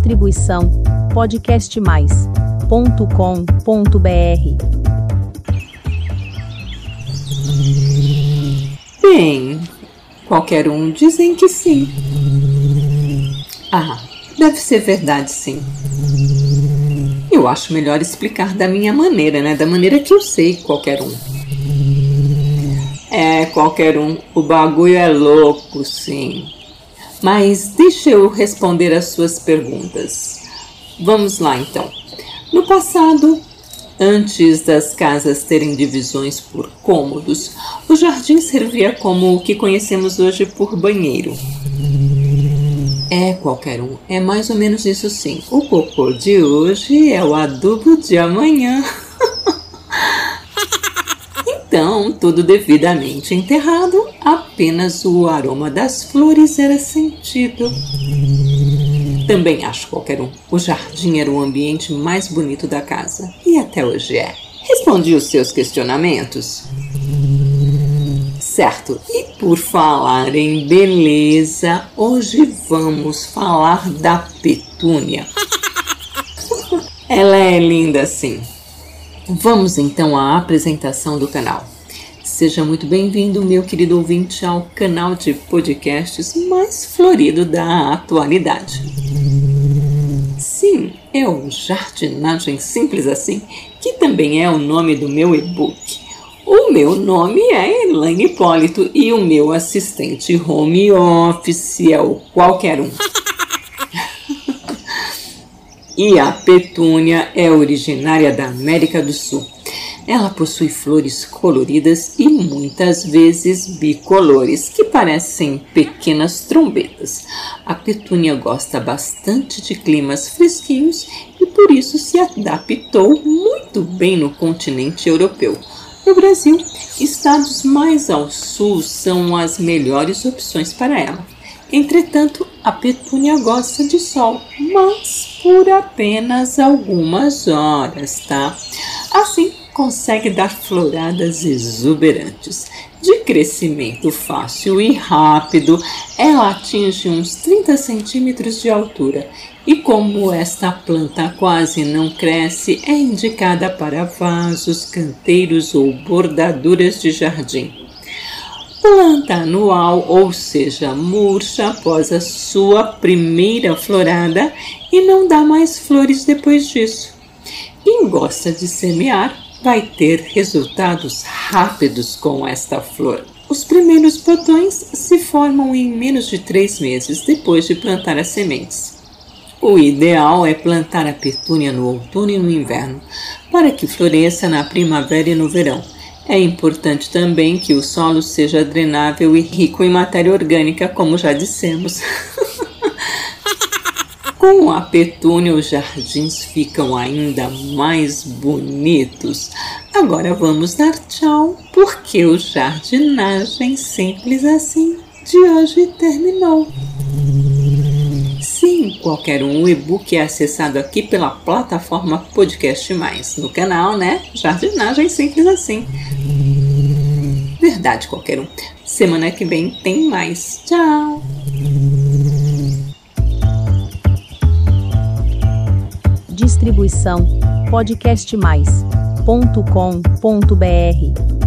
Distribuição podcastmais.com.br. Bem, qualquer um dizem que sim. Ah, deve ser verdade sim. Eu acho melhor explicar da minha maneira, né? Da maneira que eu sei qualquer um. É, qualquer um. O bagulho é louco, sim. Mas deixa eu responder as suas perguntas. Vamos lá então. No passado, antes das casas terem divisões por cômodos, o jardim servia como o que conhecemos hoje por banheiro. É qualquer um, é mais ou menos isso sim. O cocô de hoje é o adubo de amanhã. Então, tudo devidamente enterrado, apenas o aroma das flores era sentido. Também acho qualquer um. O jardim era o ambiente mais bonito da casa. E até hoje é. Respondi os seus questionamentos? Certo, e por falar em beleza, hoje vamos falar da petúnia. Ela é linda sim. Vamos então à apresentação do canal. Seja muito bem-vindo, meu querido ouvinte, ao canal de podcasts mais florido da atualidade. Sim, é o Jardinagem Simples Assim, que também é o nome do meu e-book. O meu nome é Elaine Hipólito e o meu assistente home office é o qualquer um. E a petúnia é originária da América do Sul. Ela possui flores coloridas e muitas vezes bicolores, que parecem pequenas trombetas. A petúnia gosta bastante de climas fresquinhos e por isso se adaptou muito bem no continente europeu. No Brasil, estados mais ao sul são as melhores opções para ela. Entretanto, a petúnia gosta de sol, mas por apenas algumas horas, tá? Assim, consegue dar floradas exuberantes. De crescimento fácil e rápido, ela atinge uns 30 centímetros de altura e, como esta planta quase não cresce, é indicada para vasos, canteiros ou bordaduras de jardim planta anual, ou seja, murcha após a sua primeira florada e não dá mais flores depois disso. Quem gosta de semear vai ter resultados rápidos com esta flor. Os primeiros botões se formam em menos de três meses depois de plantar as sementes. O ideal é plantar a petúnia no outono e no inverno, para que floresça na primavera e no verão é importante também que o solo seja drenável e rico em matéria orgânica, como já dissemos. Com a petúnia, os jardins ficam ainda mais bonitos. Agora vamos dar tchau, porque o jardinagem simples assim de hoje terminou. Qualquer um. O e-book é acessado aqui pela plataforma Podcast Mais. No canal, né? Jardinagem simples assim. Verdade, qualquer um. Semana que vem tem mais. Tchau! Distribuição podcastmais.com.br